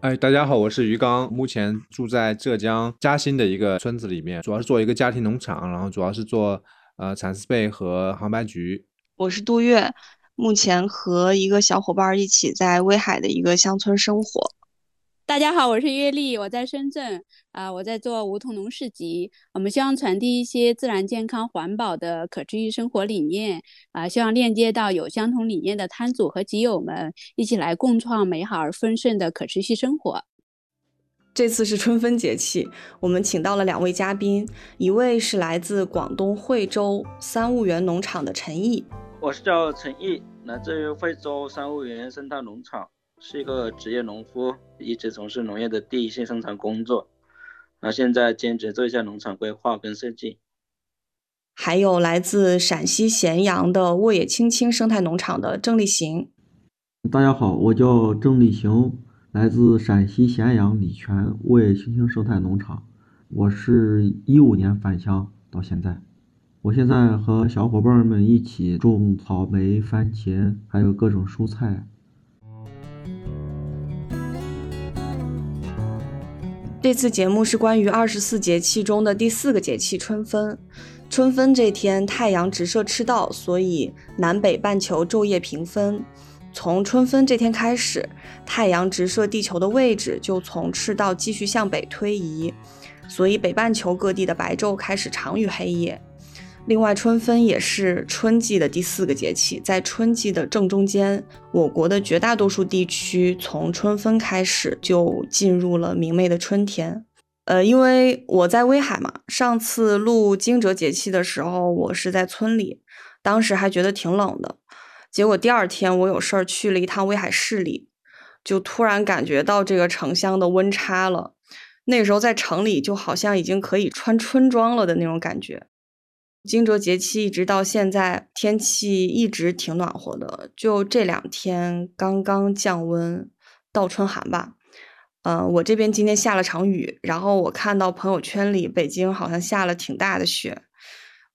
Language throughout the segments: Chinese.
哎，大家好，我是于刚，目前住在浙江嘉兴的一个村子里面，主要是做一个家庭农场，然后主要是做呃蚕丝被和杭白菊。我是杜月，目前和一个小伙伴一起在威海的一个乡村生活。大家好，我是月丽，我在深圳啊，我在做梧桐农市集。我们希望传递一些自然、健康、环保的可持续生活理念啊，希望链接到有相同理念的摊主和集友们，一起来共创美好而丰盛的可持续生活。这次是春分节气，我们请到了两位嘉宾，一位是来自广东惠州三物园农场的陈毅，我是叫陈毅，来自于惠州三物园生态农场。是一个职业农夫，一直从事农业的第一线生产工作，那现在兼职做一下农场规划跟设计。还有来自陕西咸阳的沃野青青生态农场的郑立行。大家好，我叫郑立行，来自陕西咸阳礼泉沃野青青生态农场。我是一五年返乡到现在，我现在和小伙伴们一起种草莓、番茄，还有各种蔬菜。这次节目是关于二十四节气中的第四个节气春分。春分这天，太阳直射赤道，所以南北半球昼夜平分。从春分这天开始，太阳直射地球的位置就从赤道继续向北推移，所以北半球各地的白昼开始长于黑夜。另外，春分也是春季的第四个节气，在春季的正中间，我国的绝大多数地区从春分开始就进入了明媚的春天。呃，因为我在威海嘛，上次录惊蛰节气的时候，我是在村里，当时还觉得挺冷的。结果第二天我有事儿去了一趟威海市里，就突然感觉到这个城乡的温差了。那时候在城里就好像已经可以穿春装了的那种感觉。惊蛰节气一直到现在，天气一直挺暖和的。就这两天刚刚降温，倒春寒吧。嗯，我这边今天下了场雨，然后我看到朋友圈里北京好像下了挺大的雪。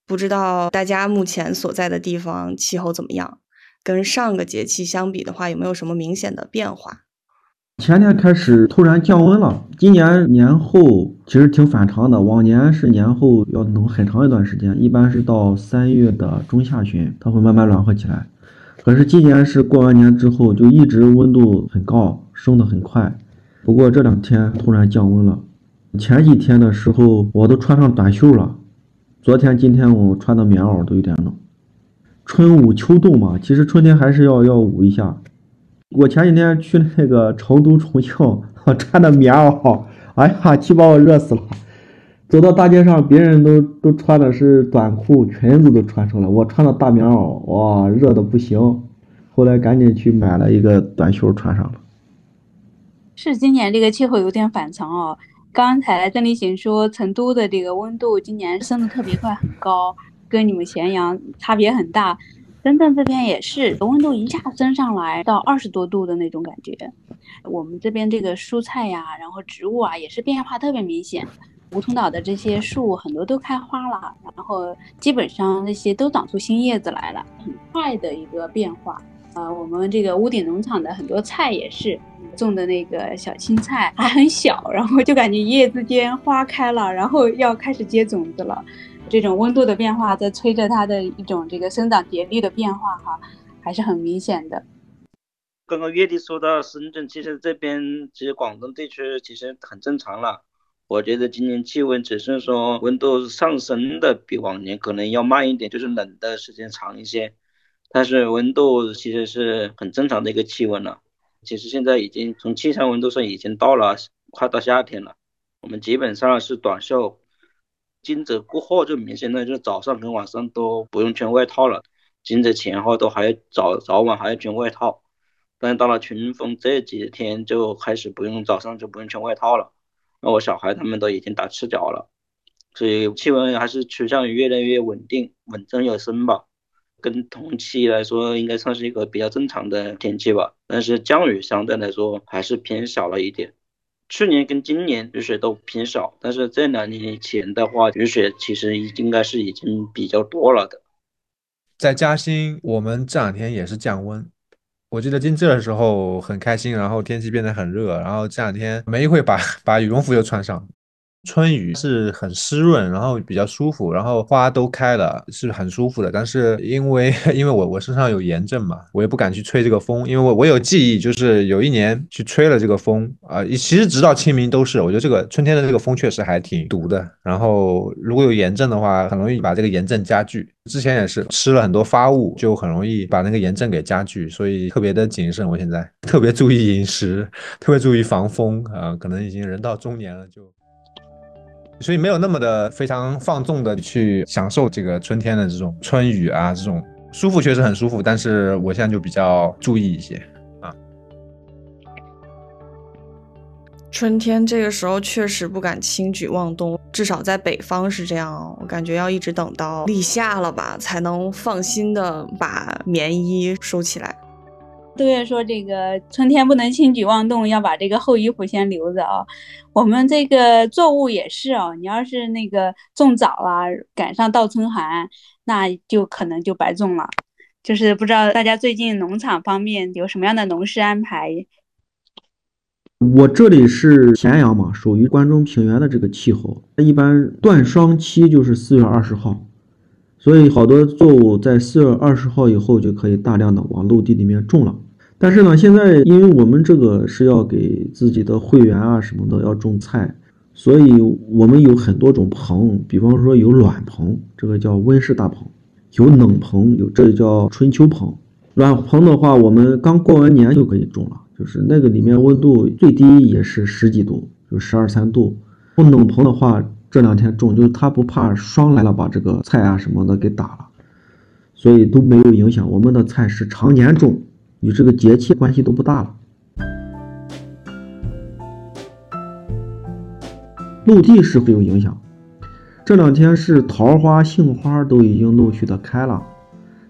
不知道大家目前所在的地方气候怎么样？跟上个节气相比的话，有没有什么明显的变化？前天开始突然降温了，今年年后其实挺反常的。往年是年后要冷很长一段时间，一般是到三月的中下旬，它会慢慢暖和起来。可是今年是过完年之后就一直温度很高，升得很快。不过这两天突然降温了，前几天的时候我都穿上短袖了，昨天今天我穿的棉袄都有点冷。春捂秋冻嘛，其实春天还是要要捂一下。我前几天去那个成都、重庆，我穿的棉袄，哎呀，气把我热死了。走到大街上，别人都都穿的是短裤、裙子都穿上了，我穿的大棉袄，哇，热的不行。后来赶紧去买了一个短袖穿上了。是今年这个气候有点反常哦。刚才邓立行说，成都的这个温度今年升的特别快，很高，跟你们咸阳差别很大。深圳这边也是，温度一下升上来到二十多度的那种感觉。我们这边这个蔬菜呀，然后植物啊，也是变化特别明显。梧桐岛的这些树很多都开花了，然后基本上那些都长出新叶子来了，很快的一个变化。呃，我们这个屋顶农场的很多菜也是种的那个小青菜，还很小，然后就感觉一夜之间花开了，然后要开始结种子了。这种温度的变化在催着它的一种这个生长节律的变化，哈，还是很明显的。刚刚月弟说到深圳，其实这边其实广东地区其实很正常了。我觉得今年气温只是说温度上升的比往年可能要慢一点，就是冷的时间长一些，但是温度其实是很正常的一个气温了。其实现在已经从气象温度上已经到了快到夏天了，我们基本上是短袖。惊蛰过后就明显的就早上跟晚上都不用穿外套了，惊蛰前后都还要早早晚还要穿外套，但是到了春分这几天就开始不用早上就不用穿外套了。那我小孩他们都已经打赤脚了，所以气温还是趋向于越来越稳定、稳中有升吧。跟同期来说，应该算是一个比较正常的天气吧。但是降雨相对来说还是偏少了一点。去年跟今年雨水都偏少，但是这两年前的话，雨水其实应该是已经比较多了的。在嘉兴，我们这两天也是降温。我记得进这的时候很开心，然后天气变得很热，然后这两天没一会把 把羽绒服又穿上。春雨是很湿润，然后比较舒服，然后花都开了，是很舒服的。但是因为 因为我我身上有炎症嘛，我也不敢去吹这个风，因为我我有记忆，就是有一年去吹了这个风啊，其实直到清明都是。我觉得这个春天的这个风确实还挺毒的。然后如果有炎症的话，很容易把这个炎症加剧。之前也是吃了很多发物，就很容易把那个炎症给加剧，所以特别的谨慎。我现在特别注意饮食，特别注意防风啊，可能已经人到中年了就。所以没有那么的非常放纵的去享受这个春天的这种春雨啊，这种舒服确实很舒服，但是我现在就比较注意一些啊。春天这个时候确实不敢轻举妄动，至少在北方是这样，我感觉要一直等到立夏了吧，才能放心的把棉衣收起来。杜月说这个春天不能轻举妄动，要把这个厚衣服先留着啊。我们这个作物也是哦，你要是那个种早了，赶上倒春寒，那就可能就白种了。就是不知道大家最近农场方面有什么样的农事安排？我这里是咸阳嘛，属于关中平原的这个气候，一般断霜期就是四月二十号，所以好多作物在四月二十号以后就可以大量的往陆地里面种了。但是呢，现在因为我们这个是要给自己的会员啊什么的要种菜，所以我们有很多种棚，比方说有暖棚，这个叫温室大棚；有冷棚，有这叫春秋棚。暖棚的话，我们刚过完年就可以种了，就是那个里面温度最低也是十几度，就十二三度。不冷棚的话，这两天种，就是它不怕霜来了把这个菜啊什么的给打了，所以都没有影响。我们的菜是常年种。与这个节气关系都不大了。陆地是会有影响。这两天是桃花、杏花都已经陆续的开了，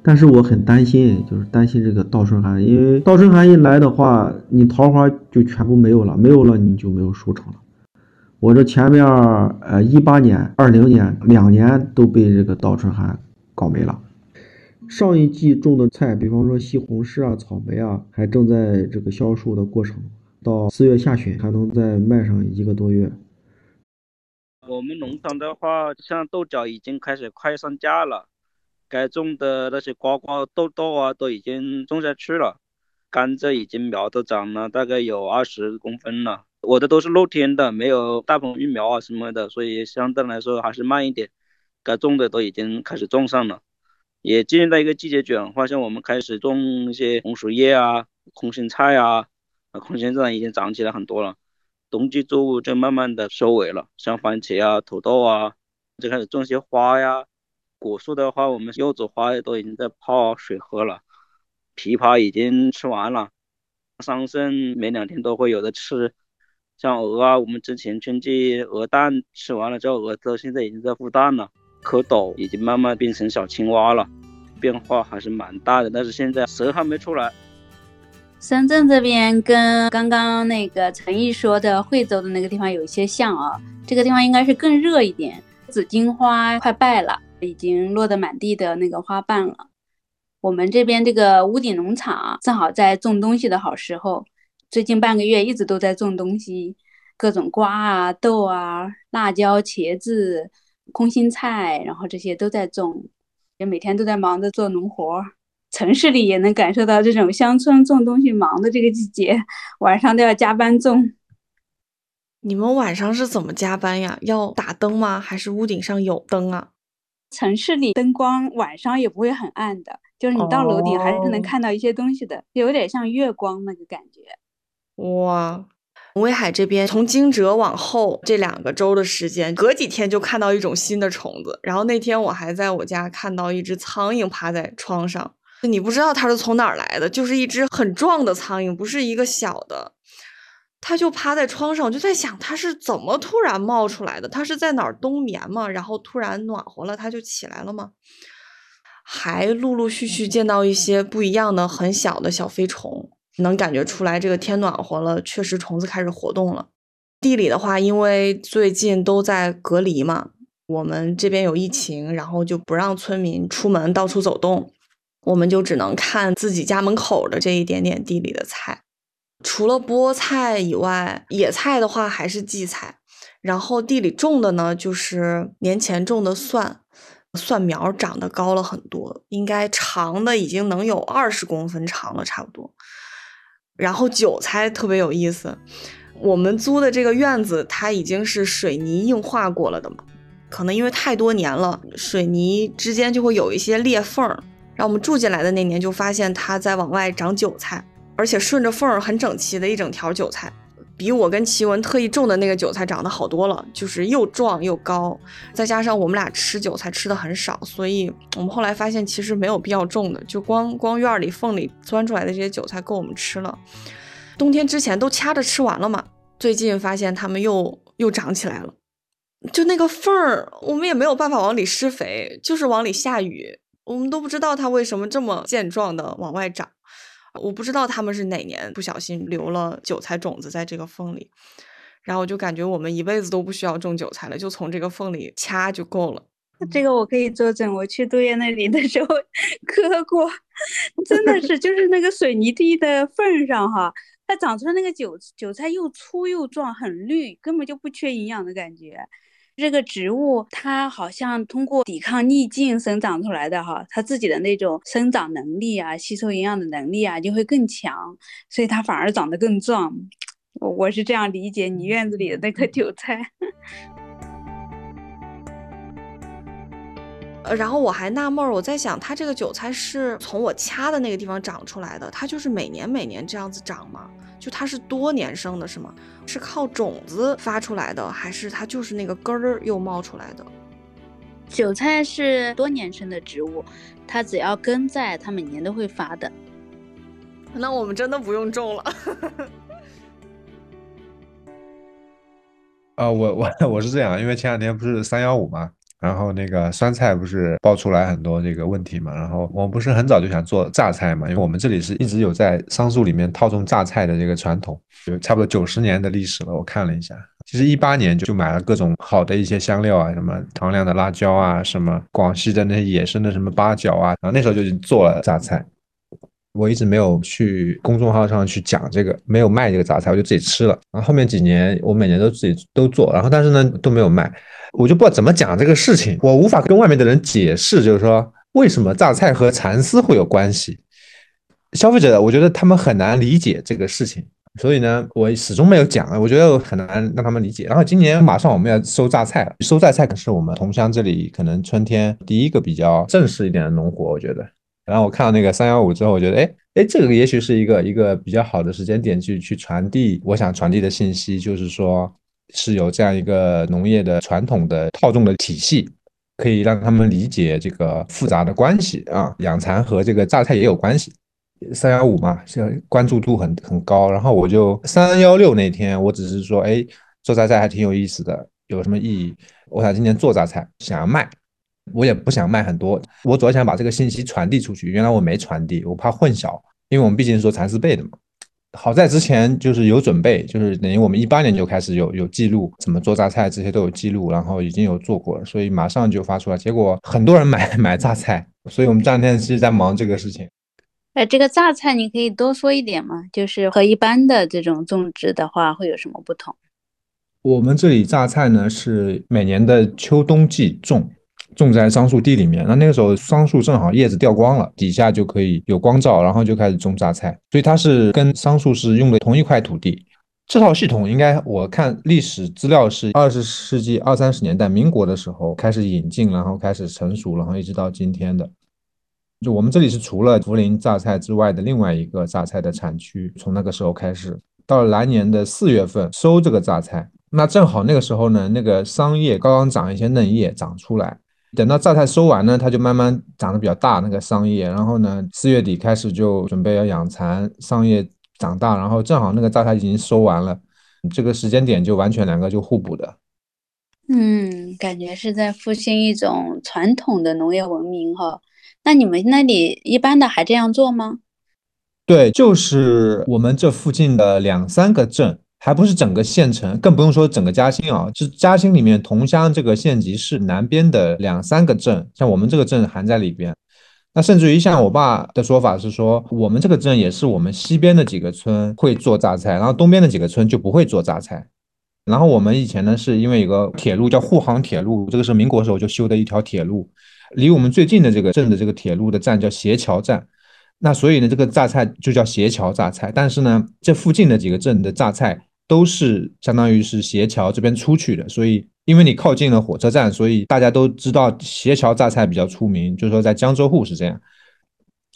但是我很担心，就是担心这个倒春寒，因为倒春寒一来的话，你桃花就全部没有了，没有了你就没有收成了。我这前面呃一八年、二零年两年都被这个倒春寒搞没了。上一季种的菜，比方说西红柿啊、草莓啊，还正在这个销售的过程，到四月下旬还能再卖上一个多月。我们农场的话，像豆角已经开始快上架了，该种的那些瓜瓜豆豆啊，都已经种下去了。甘蔗已经苗都长了，大概有二十公分了。我的都是露天的，没有大棚育苗啊什么的，所以相对来说还是慢一点。该种的都已经开始种上了。也进入到一个季节转换，像我们开始种一些红薯叶啊、空心菜啊，啊，空心菜已经长起来很多了。冬季作物就慢慢的收尾了，像番茄啊、土豆啊，就开始种些花呀。果树的话，我们柚子花都已经在泡水喝了，枇杷已经吃完了，桑葚每两天都会有的吃。像鹅啊，我们之前春季鹅蛋吃完了之后，鹅都现在已经在孵蛋了。蝌蚪已经慢慢变成小青蛙了，变化还是蛮大的。但是现在蛇还没出来。深圳这边跟刚刚那个陈毅说的惠州的那个地方有一些像啊，这个地方应该是更热一点。紫荆花快败了，已经落得满地的那个花瓣了。我们这边这个屋顶农场正好在种东西的好时候，最近半个月一直都在种东西，各种瓜啊、豆啊、辣椒、茄子。空心菜，然后这些都在种，也每天都在忙着做农活。城市里也能感受到这种乡村种东西忙的这个季节，晚上都要加班种。你们晚上是怎么加班呀？要打灯吗？还是屋顶上有灯啊？城市里灯光晚上也不会很暗的，就是你到楼顶还是能看到一些东西的，有点像月光那个感觉。哇。威海这边从惊蛰往后这两个周的时间，隔几天就看到一种新的虫子。然后那天我还在我家看到一只苍蝇趴在窗上，你不知道它是从哪儿来的，就是一只很壮的苍蝇，不是一个小的。它就趴在窗上，我就在想它是怎么突然冒出来的？它是在哪儿冬眠吗？然后突然暖和了，它就起来了吗？还陆陆续续见到一些不一样的很小的小飞虫，能感觉出来这个天暖和了，确实虫子开始活动了。地里的话，因为最近都在隔离嘛，我们这边有疫情，然后就不让村民出门到处走动，我们就只能看自己家门口的这一点点地里的菜。除了菠菜以外，野菜的话还是荠菜，然后地里种的呢，就是年前种的蒜，蒜苗长得高了很多，应该长的已经能有二十公分长了，差不多。然后韭菜特别有意思，我们租的这个院子它已经是水泥硬化过了的嘛，可能因为太多年了，水泥之间就会有一些裂缝儿。然后我们住进来的那年就发现它在往外长韭菜。而且顺着缝儿很整齐的一整条韭菜，比我跟奇文特意种的那个韭菜长得好多了，就是又壮又高。再加上我们俩吃韭菜吃的很少，所以我们后来发现其实没有必要种的，就光光院里缝里钻出来的这些韭菜够我们吃了。冬天之前都掐着吃完了嘛，最近发现它们又又长起来了，就那个缝儿我们也没有办法往里施肥，就是往里下雨，我们都不知道它为什么这么健壮的往外长。我不知道他们是哪年不小心留了韭菜种子在这个缝里，然后我就感觉我们一辈子都不需要种韭菜了，就从这个缝里掐就够了。这个我可以作证，我去杜月那里的时候 磕过，真的是就是那个水泥地的缝上哈，它长出来那个韭韭菜又粗又壮，很绿，根本就不缺营养的感觉。这个植物它好像通过抵抗逆境生长出来的哈，它自己的那种生长能力啊，吸收营养的能力啊就会更强，所以它反而长得更壮。我我是这样理解你院子里的那颗韭菜。呃，然后我还纳闷儿，我在想，它这个韭菜是从我掐的那个地方长出来的，它就是每年每年这样子长吗？就它是多年生的，是吗？是靠种子发出来的，还是它就是那个根儿又冒出来的？韭菜是多年生的植物，它只要根在，它每年都会发的。那我们真的不用种了。啊，我我我是这样，因为前两天不是三幺五嘛。然后那个酸菜不是爆出来很多这个问题嘛？然后我们不是很早就想做榨菜嘛？因为我们这里是一直有在桑树里面套种榨菜的这个传统，有差不多九十年的历史了。我看了一下，其实一八年就就买了各种好的一些香料啊，什么唐亮的辣椒啊，什么广西的那些野生的什么八角啊，然后那时候就做了榨菜。我一直没有去公众号上去讲这个，没有卖这个榨菜，我就自己吃了。然后后面几年我每年都自己都做，然后但是呢都没有卖。我就不知道怎么讲这个事情，我无法跟外面的人解释，就是说为什么榨菜和蚕丝会有关系。消费者，我觉得他们很难理解这个事情，所以呢，我始终没有讲，我觉得很难让他们理解。然后今年马上我们要收榨菜了，收榨菜可是我们桐乡这里可能春天第一个比较正式一点的农活，我觉得。然后我看到那个三幺五之后，我觉得，哎哎，这个也许是一个一个比较好的时间点去去传递我想传递的信息，就是说。是有这样一个农业的传统的套种的体系，可以让他们理解这个复杂的关系啊。养蚕和这个榨菜也有关系。三幺五嘛，是关注度很很高。然后我就三幺六那天，我只是说，哎，做榨菜还挺有意思的，有什么意义？我想今年做榨菜，想要卖，我也不想卖很多，我主要想把这个信息传递出去。原来我没传递，我怕混淆，因为我们毕竟是做蚕丝被的嘛。好在之前就是有准备，就是等于我们一八年就开始有有记录，怎么做榨菜这些都有记录，然后已经有做过了，所以马上就发出来。结果很多人买 买榨菜，所以我们这两天其实在忙这个事情。哎，这个榨菜你可以多说一点吗？就是和一般的这种种植的话会有什么不同？我们这里榨菜呢是每年的秋冬季种。种在桑树地里面，那那个时候桑树正好叶子掉光了，底下就可以有光照，然后就开始种榨菜。所以它是跟桑树是用的同一块土地。这套系统应该我看历史资料是二十世纪二三十年代民国的时候开始引进，然后开始成熟，然后一直到今天的。就我们这里是除了涪陵榨菜之外的另外一个榨菜的产区，从那个时候开始，到了来年的四月份收这个榨菜，那正好那个时候呢，那个桑叶刚刚长一些嫩叶长出来。等到榨菜收完呢，它就慢慢长得比较大，那个桑叶。然后呢，四月底开始就准备要养蚕，桑叶长大，然后正好那个榨菜已经收完了，这个时间点就完全两个就互补的。嗯，感觉是在复兴一种传统的农业文明哈。那你们那里一般的还这样做吗？对，就是我们这附近的两三个镇，还不是整个县城，更不用说整个嘉兴啊，是嘉兴里面同乡这个县级市南边的两三个镇，像我们这个镇含在里边。那甚至于像我爸的说法是说，我们这个镇也是我们西边的几个村会做榨菜，然后东边的几个村就不会做榨菜。然后我们以前呢，是因为有个铁路叫沪杭铁路，这个是民国时候就修的一条铁路，离我们最近的这个镇的这个铁路的站叫斜桥站，那所以呢，这个榨菜就叫斜桥榨菜。但是呢，这附近的几个镇的榨菜都是相当于是斜桥这边出去的，所以因为你靠近了火车站，所以大家都知道斜桥榨菜比较出名，就是说在江浙沪是这样。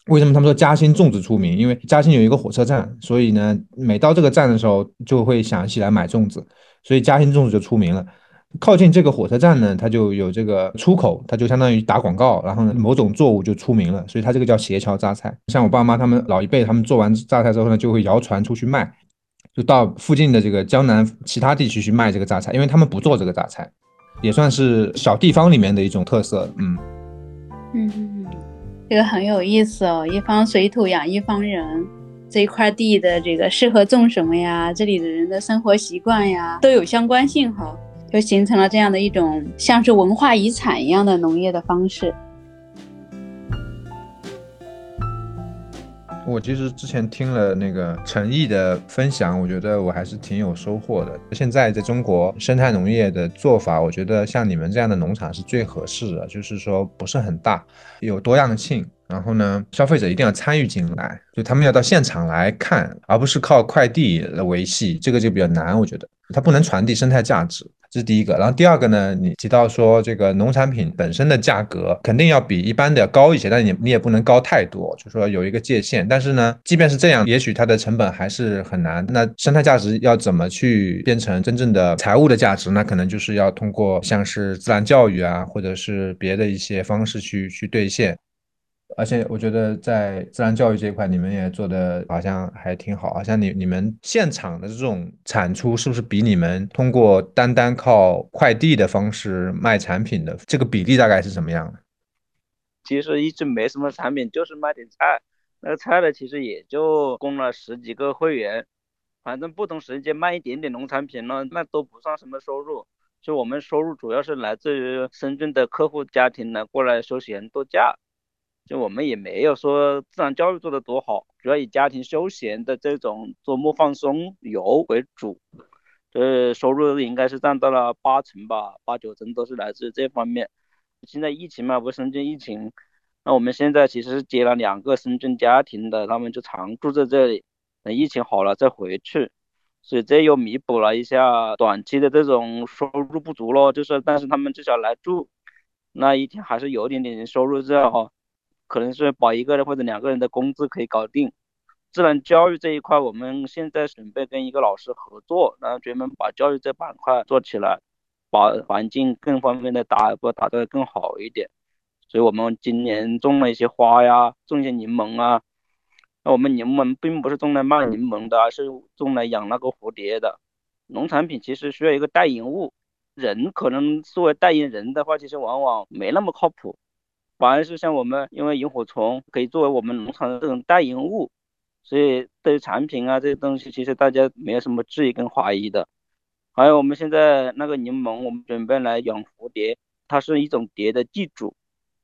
为什么他们说嘉兴粽子出名？因为嘉兴有一个火车站，所以呢，每到这个站的时候就会想起来买粽子。所以嘉兴粽子就出名了。靠近这个火车站呢，它就有这个出口，它就相当于打广告，然后呢，某种作物就出名了。所以它这个叫斜桥榨菜。像我爸妈他们老一辈，他们做完榨菜之后呢，就会摇船出去卖，就到附近的这个江南其他地区去卖这个榨菜，因为他们不做这个榨菜，也算是小地方里面的一种特色。嗯嗯，这个很有意思哦，一方水土养一方人。这一块地的这个适合种什么呀？这里的人的生活习惯呀，都有相关性哈，就形成了这样的一种像是文化遗产一样的农业的方式。我其实之前听了那个陈毅的分享，我觉得我还是挺有收获的。现在在中国生态农业的做法，我觉得像你们这样的农场是最合适的，就是说不是很大，有多样性。然后呢，消费者一定要参与进来，就他们要到现场来看，而不是靠快递来维系，这个就比较难。我觉得它不能传递生态价值，这是第一个。然后第二个呢，你提到说这个农产品本身的价格肯定要比一般的要高一些，但你你也不能高太多，就说有一个界限。但是呢，即便是这样，也许它的成本还是很难。那生态价值要怎么去变成真正的财务的价值？那可能就是要通过像是自然教育啊，或者是别的一些方式去去兑现。而且我觉得在自然教育这一块，你们也做的好像还挺好。好像你你们现场的这种产出，是不是比你们通过单单靠快递的方式卖产品的这个比例大概是什么样的？其实一直没什么产品，就是卖点菜。那个菜呢，其实也就供了十几个会员。反正不同时间卖一点点农产品呢，那都不算什么收入。就我们收入主要是来自于深圳的客户家庭呢过来休闲度假。就我们也没有说自然教育做的多好，主要以家庭休闲的这种周末放松游为主，这收入应该是占到了八成吧，八九成都是来自这方面。现在疫情嘛，不是深圳疫情，那我们现在其实是接了两个深圳家庭的，他们就常住在这里，等疫情好了再回去，所以这又弥补了一下短期的这种收入不足咯。就是，但是他们至少来住，那一天还是有点点收入这样哈。可能是把一个人或者两个人的工资可以搞定。自然教育这一块，我们现在准备跟一个老师合作，然后专门把教育这板块做起来，把环境更方面的打不打得更好一点。所以我们今年种了一些花呀，种一些柠檬啊。那我们柠檬并不是种来卖柠檬的，而是种来养那个蝴蝶的。农产品其实需要一个代言物，人可能作为代言人的话，其实往往没那么靠谱。反而是像我们，因为萤火虫可以作为我们农场的这种代言物，所以对于产品啊这些东西，其实大家没有什么质疑跟怀疑的。还有我们现在那个柠檬，我们准备来养蝴蝶，它是一种蝶的寄主。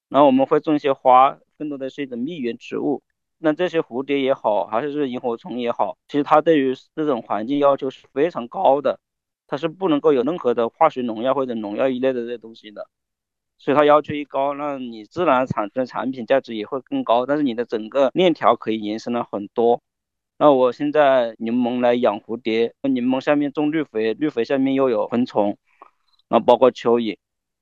然后我们会种一些花，更多的是一种蜜源植物。那这些蝴蝶也好，还是萤火虫也好，其实它对于这种环境要求是非常高的，它是不能够有任何的化学农药或者农药一类的这些东西的。所以它要求一高，那你自然产出的产品价值也会更高，但是你的整个链条可以延伸了很多。那我现在柠檬来养蝴蝶，柠檬下面种绿肥，绿肥下面又有昆虫，那包括蚯蚓。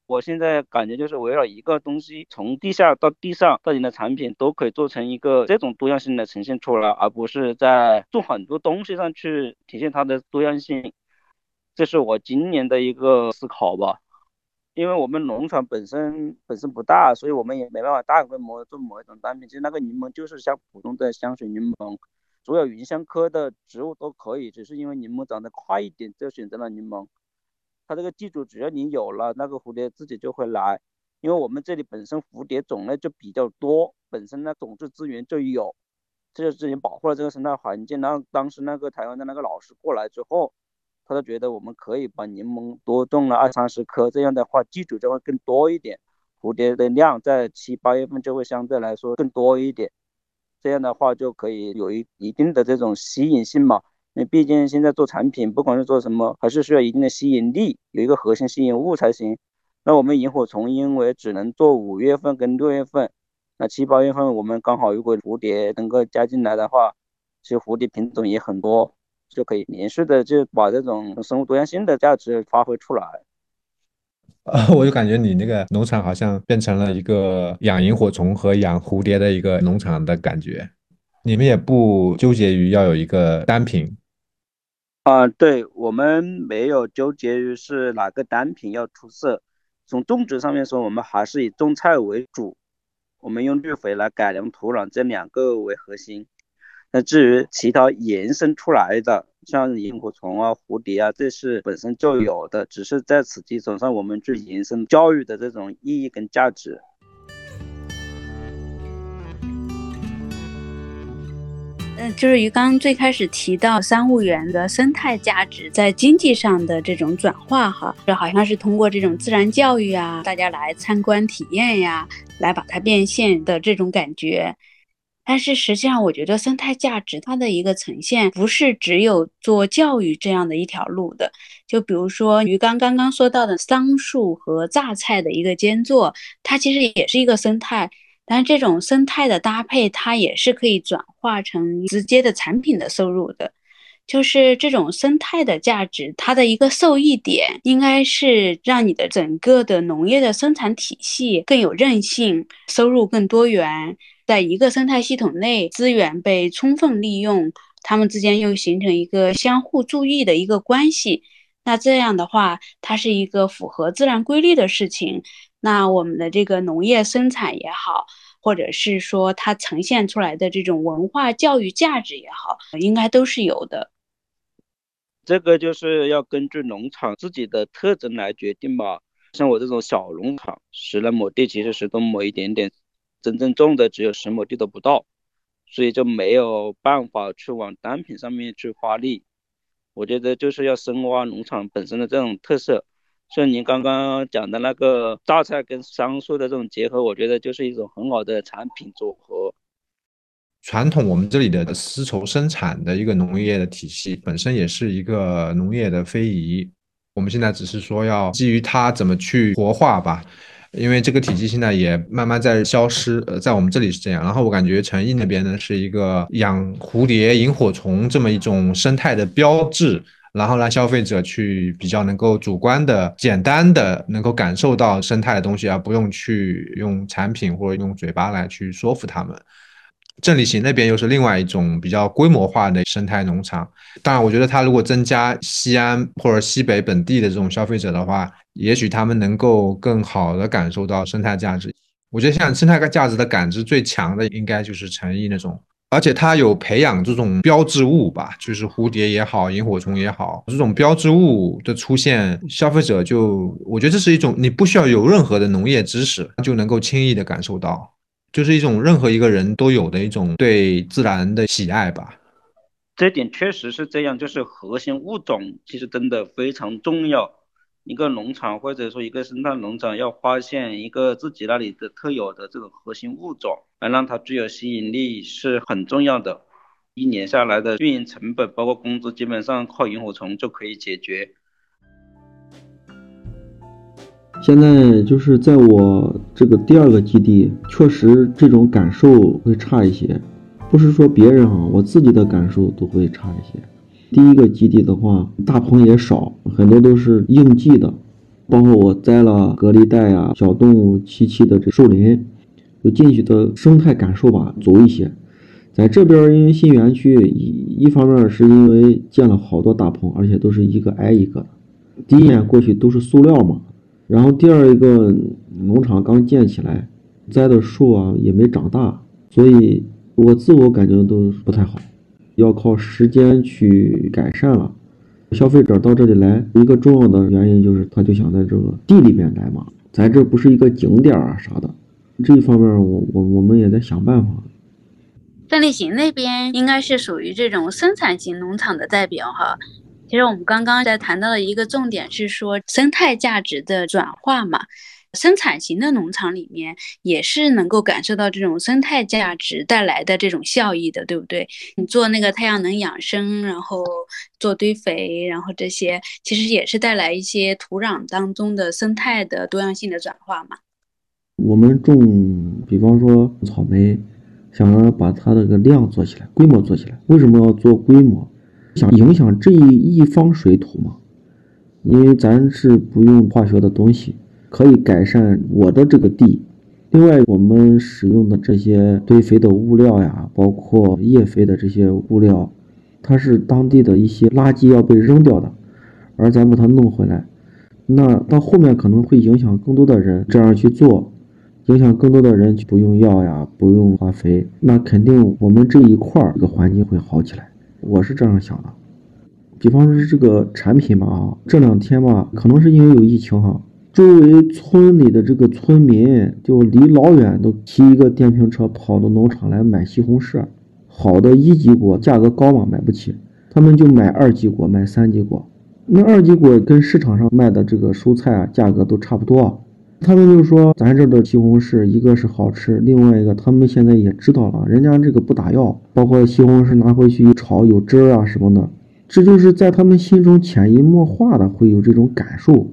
我现在感觉就是围绕一个东西，从地下到地上，到你的产品都可以做成一个这种多样性的呈现出来，而不是在种很多东西上去体现它的多样性。这是我今年的一个思考吧。因为我们农场本身本身不大，所以我们也没办法大规模做某一种单品。其实那个柠檬就是像普通的香水柠檬，所有芸香科的植物都可以，只是因为柠檬长得快一点，就选择了柠檬。它这个记住，只要你有了，那个蝴蝶自己就会来。因为我们这里本身蝴蝶种类就比较多，本身呢种子资源就有，这就之前保护了这个生态环境。然后当时那个台湾的那个老师过来之后，他就觉得我们可以把柠檬多种了二三十棵，这样的话寄主就会更多一点，蝴蝶的量在七八月份就会相对来说更多一点，这样的话就可以有一一定的这种吸引性嘛。因为毕竟现在做产品，不管是做什么，还是需要一定的吸引力，有一个核心吸引物才行。那我们萤火虫因为只能做五月份跟六月份，那七八月份我们刚好如果蝴蝶能够加进来的话，其实蝴蝶品种也很多，就可以连续的就把这种生物多样性的价值发挥出来。啊，我就感觉你那个农场好像变成了一个养萤火虫和养蝴蝶的一个农场的感觉。你们也不纠结于要有一个单品。啊，对我们没有纠结于是哪个单品要出色。从种植上面说，我们还是以种菜为主，我们用绿肥来改良土壤，这两个为核心。那至于其他延伸出来的，像萤火虫啊、蝴蝶啊，这是本身就有的，只是在此基础上我们去延伸教育的这种意义跟价值。嗯，就是于刚最开始提到三物园的生态价值在经济上的这种转化，哈，就好像是通过这种自然教育啊，大家来参观体验呀，来把它变现的这种感觉。但是实际上，我觉得生态价值它的一个呈现不是只有做教育这样的一条路的。就比如说于刚刚刚说到的桑树和榨菜的一个间作，它其实也是一个生态。但是这种生态的搭配，它也是可以转化成直接的产品的收入的。就是这种生态的价值，它的一个受益点，应该是让你的整个的农业的生产体系更有韧性，收入更多元，在一个生态系统内，资源被充分利用，它们之间又形成一个相互注意的一个关系。那这样的话，它是一个符合自然规律的事情。那我们的这个农业生产也好，或者是说它呈现出来的这种文化教育价值也好，应该都是有的。这个就是要根据农场自己的特征来决定吧。像我这种小农场，十来亩地，其实十多亩一点点，真正种的只有十亩地都不到，所以就没有办法去往单品上面去发力。我觉得就是要深挖农场本身的这种特色。像您刚刚讲的那个榨菜跟桑树的这种结合，我觉得就是一种很好的产品组合。传统我们这里的丝绸生产的一个农业的体系，本身也是一个农业的非遗。我们现在只是说要基于它怎么去活化吧，因为这个体系现在也慢慢在消失。呃，在我们这里是这样。然后我感觉成毅那边呢，是一个养蝴蝶、萤火虫这么一种生态的标志。然后让消费者去比较能够主观的、简单的能够感受到生态的东西，而不用去用产品或者用嘴巴来去说服他们。郑里行那边又是另外一种比较规模化的生态农场。当然，我觉得它如果增加西安或者西北本地的这种消费者的话，也许他们能够更好的感受到生态价值。我觉得像生态价值的感知最强的，应该就是诚意那种。而且它有培养这种标志物吧，就是蝴蝶也好，萤火虫也好，这种标志物的出现，消费者就我觉得这是一种你不需要有任何的农业知识就能够轻易的感受到，就是一种任何一个人都有的一种对自然的喜爱吧。这点确实是这样，就是核心物种其实真的非常重要。一个农场或者说一个生态农场要发现一个自己那里的特有的这种核心物种，来让它具有吸引力是很重要的。一年下来的运营成本包括工资，基本上靠萤火虫就可以解决。现在就是在我这个第二个基地，确实这种感受会差一些，不是说别人哈，我自己的感受都会差一些。第一个基地的话，大棚也少，很多都是应季的，包括我栽了隔离带啊，小动物栖息的这树林，就进去的生态感受吧足一些。在这边，因为新园区一一方面是因为建了好多大棚，而且都是一个挨一个的，第一眼过去都是塑料嘛。然后第二一个农场刚建起来，栽的树啊也没长大，所以我自我感觉都不太好。要靠时间去改善了。消费者到这里来，一个重要的原因就是他就想在这个地里面来嘛，咱这不是一个景点啊啥的。这一方面，我我我们也在想办法。郑立行那边应该是属于这种生产型农场的代表哈。其实我们刚刚在谈到的一个重点是说生态价值的转化嘛。生产型的农场里面也是能够感受到这种生态价值带来的这种效益的，对不对？你做那个太阳能养生，然后做堆肥，然后这些其实也是带来一些土壤当中的生态的多样性的转化嘛。我们种，比方说草莓，想要把它这个量做起来，规模做起来，为什么要做规模？想影响这一一方水土嘛？因为咱是不用化学的东西。可以改善我的这个地。另外，我们使用的这些堆肥的物料呀，包括叶肥的这些物料，它是当地的一些垃圾要被扔掉的，而咱把它弄回来，那到后面可能会影响更多的人这样去做，影响更多的人不用药呀，不用化肥，那肯定我们这一块儿这个环境会好起来。我是这样想的。比方说这个产品吧，啊，这两天吧，可能是因为有疫情哈。周围村里的这个村民就离老远都骑一个电瓶车跑到农场来买西红柿，好的一级果价格高嘛，买不起，他们就买二级果，买三级果。那二级果跟市场上卖的这个蔬菜啊，价格都差不多。他们就说咱这的西红柿一个是好吃，另外一个他们现在也知道了，人家这个不打药，包括西红柿拿回去一炒有汁儿啊什么的，这就是在他们心中潜移默化的会有这种感受。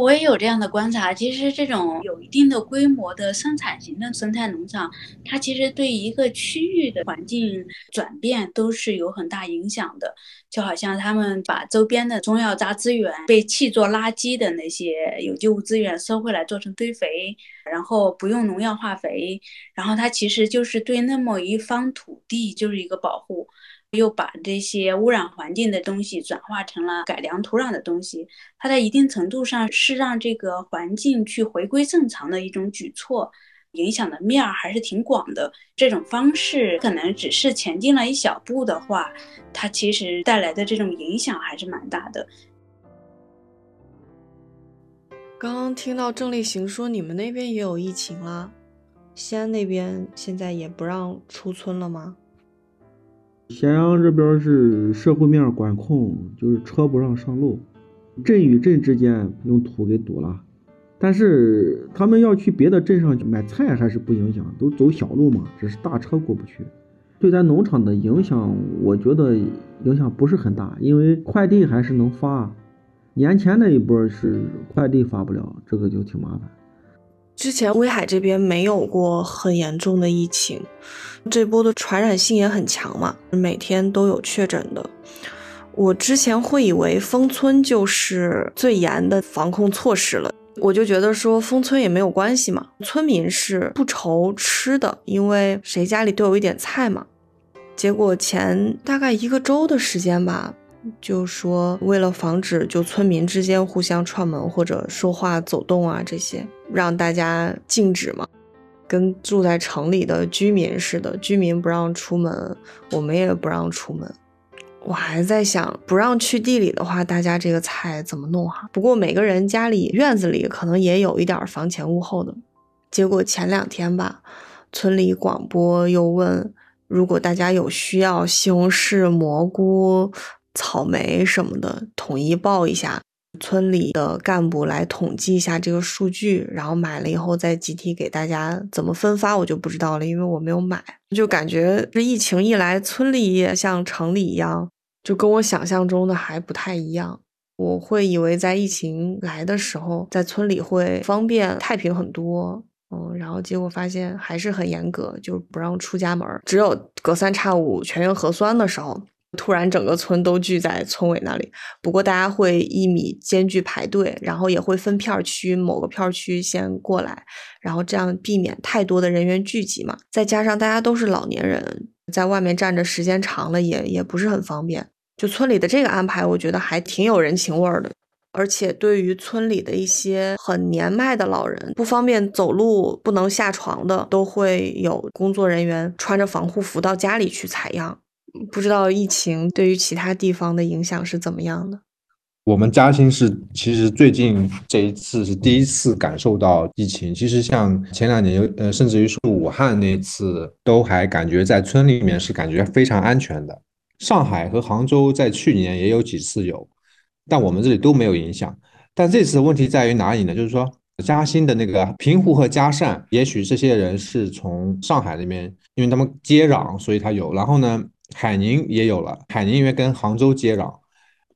我也有这样的观察，其实这种有一定的规模的生产型的生态农场，它其实对一个区域的环境转变都是有很大影响的。就好像他们把周边的中药渣资源被弃作垃圾的那些有机物资源收回来做成堆肥，然后不用农药化肥，然后它其实就是对那么一方土地就是一个保护。又把这些污染环境的东西转化成了改良土壤的东西，它在一定程度上是让这个环境去回归正常的一种举措，影响的面儿还是挺广的。这种方式可能只是前进了一小步的话，它其实带来的这种影响还是蛮大的。刚刚听到郑立行说你们那边也有疫情了，西安那边现在也不让出村了吗？咸阳这边是社会面管控，就是车不让上路，镇与镇之间用土给堵了。但是他们要去别的镇上买菜还是不影响，都走小路嘛，只是大车过不去。对咱农场的影响，我觉得影响不是很大，因为快递还是能发。年前那一波是快递发不了，这个就挺麻烦。之前威海这边没有过很严重的疫情，这波的传染性也很强嘛，每天都有确诊的。我之前会以为封村就是最严的防控措施了，我就觉得说封村也没有关系嘛，村民是不愁吃的，因为谁家里都有一点菜嘛。结果前大概一个周的时间吧。就说为了防止就村民之间互相串门或者说话走动啊这些，让大家禁止嘛，跟住在城里的居民似的，居民不让出门，我们也不让出门。我还在想，不让去地里的话，大家这个菜怎么弄哈？不过每个人家里院子里可能也有一点房前屋后的。结果前两天吧，村里广播又问，如果大家有需要西红柿、蘑菇。草莓什么的统一报一下，村里的干部来统计一下这个数据，然后买了以后再集体给大家怎么分发，我就不知道了，因为我没有买。就感觉这疫情一来，村里也像城里一样，就跟我想象中的还不太一样。我会以为在疫情来的时候，在村里会方便太平很多，嗯，然后结果发现还是很严格，就不让出家门，只有隔三差五全员核酸的时候。突然，整个村都聚在村委那里。不过，大家会一米间距排队，然后也会分片区，某个片区先过来，然后这样避免太多的人员聚集嘛。再加上大家都是老年人，在外面站着时间长了，也也不是很方便。就村里的这个安排，我觉得还挺有人情味儿的。而且，对于村里的一些很年迈的老人，不方便走路、不能下床的，都会有工作人员穿着防护服到家里去采样。不知道疫情对于其他地方的影响是怎么样的？我们嘉兴是其实最近这一次是第一次感受到疫情。其实像前两年，呃，甚至于是武汉那次，都还感觉在村里面是感觉非常安全的。上海和杭州在去年也有几次有，但我们这里都没有影响。但这次问题在于哪里呢？就是说嘉兴的那个平湖和嘉善，也许这些人是从上海那边，因为他们接壤，所以他有。然后呢，海宁也有了，海宁因为跟杭州接壤。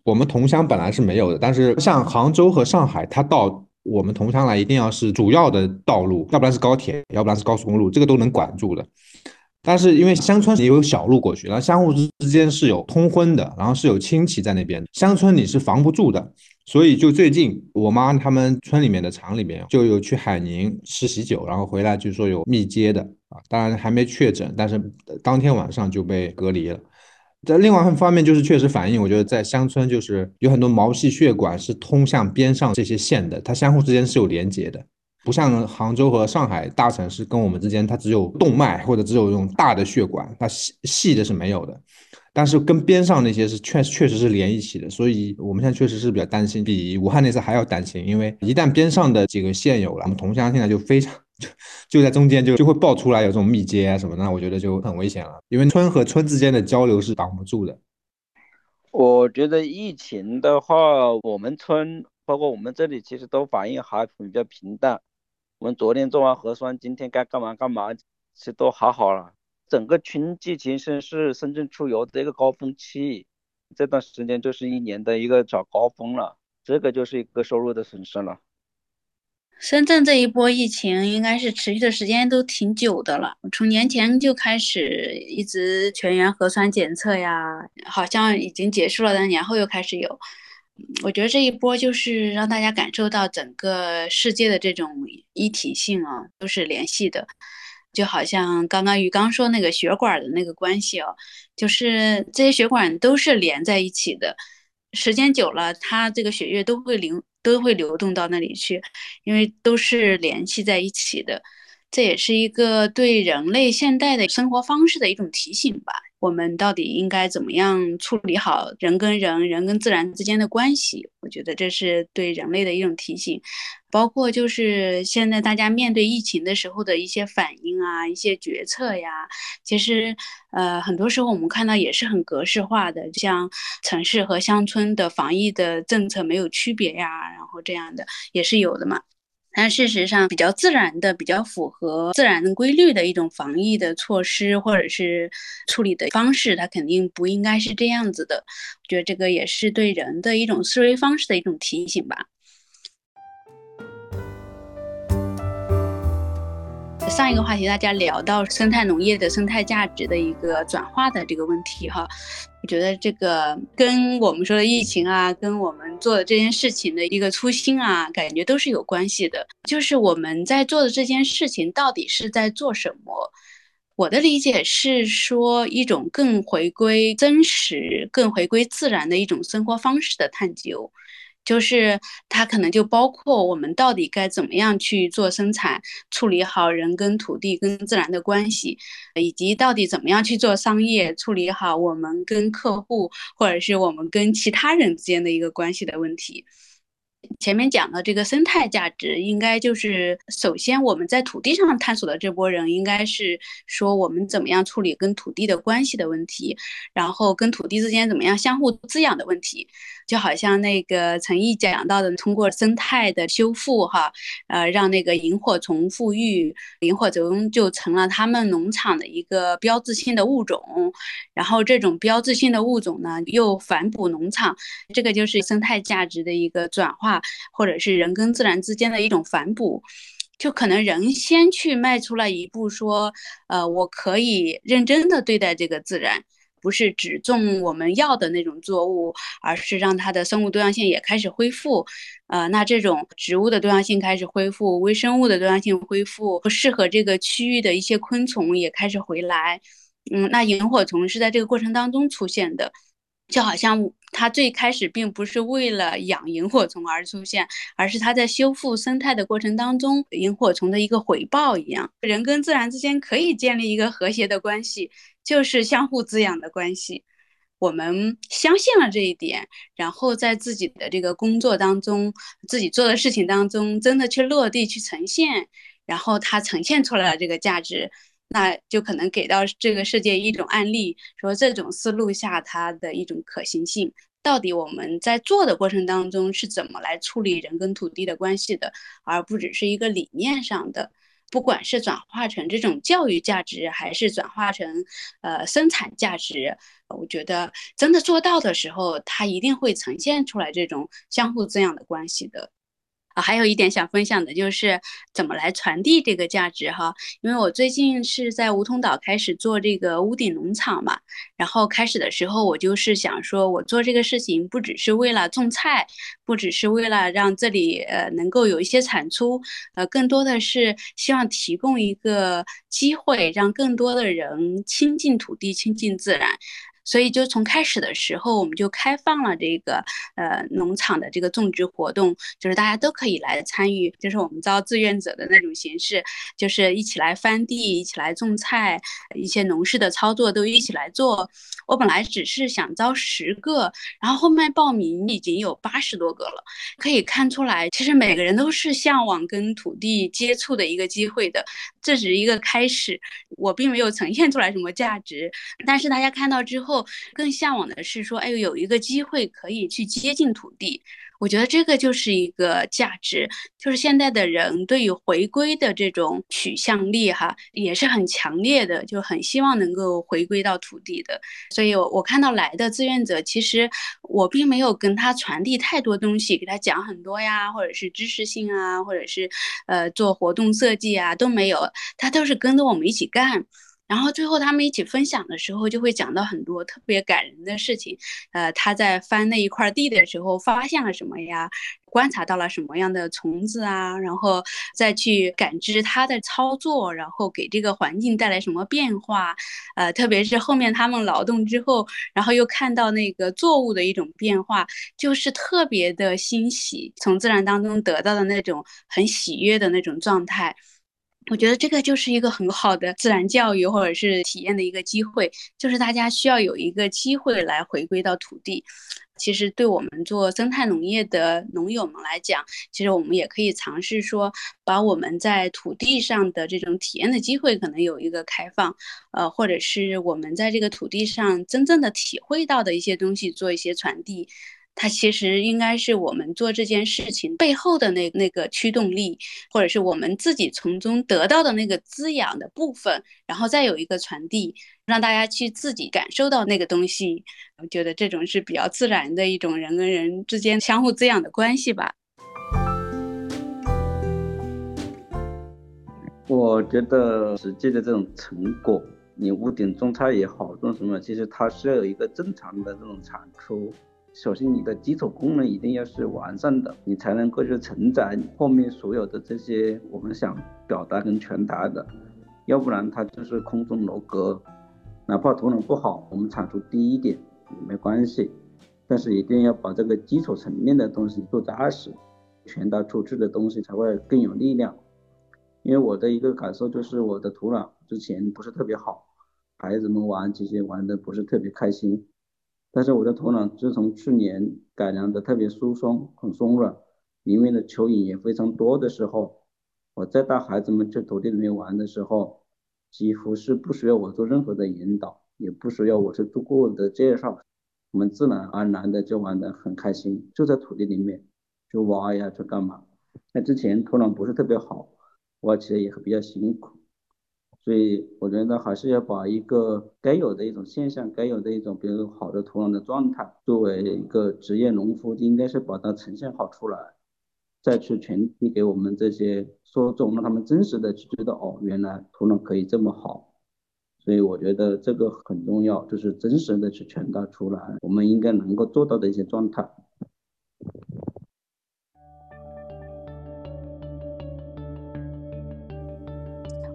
我们同乡本来是没有的，但是像杭州和上海，它到我们同乡来一定要是主要的道路，要不然是高铁，要不然是高速公路，这个都能管住的。但是因为乡村也有小路过去，然后相互之之间是有通婚的，然后是有亲戚在那边，乡村你是防不住的。所以就最近我妈他们村里面的厂里面就有去海宁吃喜酒，然后回来就说有密接的啊，当然还没确诊，但是当天晚上就被隔离了。在另外一方面，就是确实反映，我觉得在乡村就是有很多毛细血管是通向边上这些线的，它相互之间是有连接的，不像杭州和上海大城市跟我们之间，它只有动脉或者只有这种大的血管，它细细的是没有的。但是跟边上那些是确确实是连一起的，所以我们现在确实是比较担心，比武汉那次还要担心，因为一旦边上的几个县有了，我们同乡现在就非常。就就在中间就就会爆出来有这种密接啊什么，那我觉得就很危险了，因为村和村之间的交流是挡不住的。我觉得疫情的话，我们村包括我们这里其实都反应还比较平淡。我们昨天做完核酸，今天该干嘛干嘛，其实都好好了。整个春季其实是深圳出游的一个高峰期，这段时间就是一年的一个早高峰了，这个就是一个收入的损失了。深圳这一波疫情应该是持续的时间都挺久的了，从年前就开始一直全员核酸检测呀，好像已经结束了，但年后又开始有。我觉得这一波就是让大家感受到整个世界的这种一体性啊，都是联系的，就好像刚刚于刚说那个血管的那个关系哦，就是这些血管都是连在一起的，时间久了，它这个血液都会流。都会流动到那里去，因为都是联系在一起的。这也是一个对人类现代的生活方式的一种提醒吧。我们到底应该怎么样处理好人跟人、人跟自然之间的关系？我觉得这是对人类的一种提醒。包括就是现在大家面对疫情的时候的一些反应啊、一些决策呀，其实呃很多时候我们看到也是很格式化的，像城市和乡村的防疫的政策没有区别呀，然后这样的也是有的嘛。但事实上，比较自然的、比较符合自然规律的一种防疫的措施，或者是处理的方式，它肯定不应该是这样子的。我觉得这个也是对人的一种思维方式的一种提醒吧。上一个话题，大家聊到生态农业的生态价值的一个转化的这个问题，哈。我觉得这个跟我们说的疫情啊，跟我们做的这件事情的一个初心啊，感觉都是有关系的。就是我们在做的这件事情到底是在做什么？我的理解是说，一种更回归真实、更回归自然的一种生活方式的探究。就是它可能就包括我们到底该怎么样去做生产，处理好人跟土地跟自然的关系，以及到底怎么样去做商业，处理好我们跟客户或者是我们跟其他人之间的一个关系的问题。前面讲的这个生态价值，应该就是首先我们在土地上探索的这波人，应该是说我们怎么样处理跟土地的关系的问题，然后跟土地之间怎么样相互滋养的问题。就好像那个陈毅讲到的，通过生态的修复，哈，呃，让那个萤火虫富裕，萤火虫就成了他们农场的一个标志性的物种，然后这种标志性的物种呢，又反哺农场，这个就是生态价值的一个转化，啊或者是人跟自然之间的一种反哺，就可能人先去迈出了一步，说，呃，我可以认真的对待这个自然。不是只种我们要的那种作物，而是让它的生物多样性也开始恢复。呃，那这种植物的多样性开始恢复，微生物的多样性恢复，不适合这个区域的一些昆虫也开始回来。嗯，那萤火虫是在这个过程当中出现的，就好像它最开始并不是为了养萤火虫而出现，而是它在修复生态的过程当中，萤火虫的一个回报一样。人跟自然之间可以建立一个和谐的关系。就是相互滋养的关系。我们相信了这一点，然后在自己的这个工作当中，自己做的事情当中，真的去落地去呈现，然后它呈现出来了这个价值，那就可能给到这个世界一种案例，说这种思路下它的一种可行性。到底我们在做的过程当中是怎么来处理人跟土地的关系的，而不只是一个理念上的。不管是转化成这种教育价值，还是转化成呃生产价值，我觉得真的做到的时候，它一定会呈现出来这种相互滋养的关系的。啊，还有一点想分享的就是怎么来传递这个价值哈。因为我最近是在梧桐岛开始做这个屋顶农场嘛，然后开始的时候我就是想说，我做这个事情不只是为了种菜，不只是为了让这里呃能够有一些产出，呃，更多的是希望提供一个机会，让更多的人亲近土地，亲近自然。所以，就从开始的时候，我们就开放了这个呃农场的这个种植活动，就是大家都可以来参与，就是我们招志愿者的那种形式，就是一起来翻地，一起来种菜，一些农事的操作都一起来做。我本来只是想招十个，然后后面报名已经有八十多个了，可以看出来，其实每个人都是向往跟土地接触的一个机会的。这只是一个开始，我并没有呈现出来什么价值，但是大家看到之后，更向往的是说，哎，有一个机会可以去接近土地。我觉得这个就是一个价值，就是现在的人对于回归的这种取向力哈，也是很强烈的，就很希望能够回归到土地的。所以，我我看到来的志愿者，其实我并没有跟他传递太多东西，给他讲很多呀，或者是知识性啊，或者是呃做活动设计啊都没有，他都是跟着我们一起干。然后最后他们一起分享的时候，就会讲到很多特别感人的事情。呃，他在翻那一块地的时候，发现了什么呀？观察到了什么样的虫子啊？然后再去感知他的操作，然后给这个环境带来什么变化？呃，特别是后面他们劳动之后，然后又看到那个作物的一种变化，就是特别的欣喜，从自然当中得到的那种很喜悦的那种状态。我觉得这个就是一个很好的自然教育或者是体验的一个机会，就是大家需要有一个机会来回归到土地。其实对我们做生态农业的农友们来讲，其实我们也可以尝试说，把我们在土地上的这种体验的机会可能有一个开放，呃，或者是我们在这个土地上真正的体会到的一些东西做一些传递。它其实应该是我们做这件事情背后的那那个驱动力，或者是我们自己从中得到的那个滋养的部分，然后再有一个传递，让大家去自己感受到那个东西。我觉得这种是比较自然的一种人跟人之间相互滋养的关系吧。我觉得实际的这种成果，你屋顶种菜也好，种什么，其实它是要有一个正常的这种产出。首先，你的基础功能一定要是完善的，你才能够去承载后面所有的这些我们想表达跟传达的，要不然它就是空中楼阁。哪怕土壤不好，我们产出低一点也没关系，但是一定要把这个基础层面的东西做扎实，传达出去的东西才会更有力量。因为我的一个感受就是，我的土壤之前不是特别好，孩子们玩这些玩的不是特别开心。但是我的土壤自从去年改良的特别疏松、很松软，里面的蚯蚓也非常多的时候，我再带孩子们去土地里面玩的时候，几乎是不需要我做任何的引导，也不需要我去做过多的介绍，我们自然而然的就玩得很开心，就在土地里面就挖呀，去干嘛。那之前土壤不是特别好，挖起来也比较辛苦。所以我觉得还是要把一个该有的一种现象，该有的一种比如好的土壤的状态，作为一个职业农夫，应该是把它呈现好出来，再去传递给我们这些受众，让他们真实的去知道哦，原来土壤可以这么好。所以我觉得这个很重要，就是真实的去传达出来，我们应该能够做到的一些状态。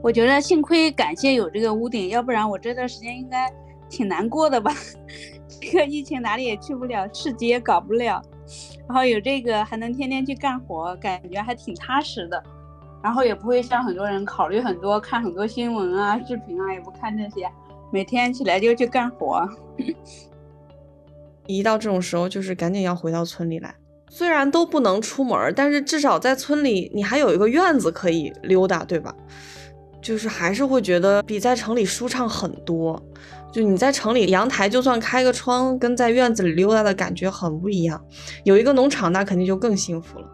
我觉得幸亏感谢有这个屋顶，要不然我这段时间应该挺难过的吧。这个疫情哪里也去不了，市集也搞不了，然后有这个还能天天去干活，感觉还挺踏实的。然后也不会像很多人考虑很多，看很多新闻啊、视频啊，也不看这些，每天起来就去干活。一到这种时候，就是赶紧要回到村里来。虽然都不能出门，但是至少在村里你还有一个院子可以溜达，对吧？就是还是会觉得比在城里舒畅很多。就你在城里阳台就算开个窗，跟在院子里溜达的感觉很不一样。有一个农场，那肯定就更幸福了。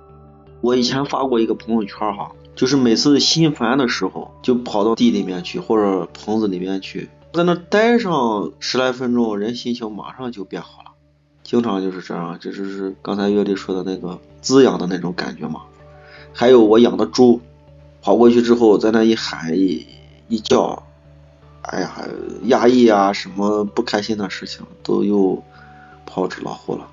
我以前发过一个朋友圈哈，就是每次心烦的时候，就跑到地里面去或者棚子里面去，在那待上十来分钟，人心情马上就变好了。经常就是这样，这就是刚才月丽说的那个滋养的那种感觉嘛。还有我养的猪，跑过去之后，在那一喊一一叫。哎呀，压抑啊，什么不开心的事情都又抛之脑后了。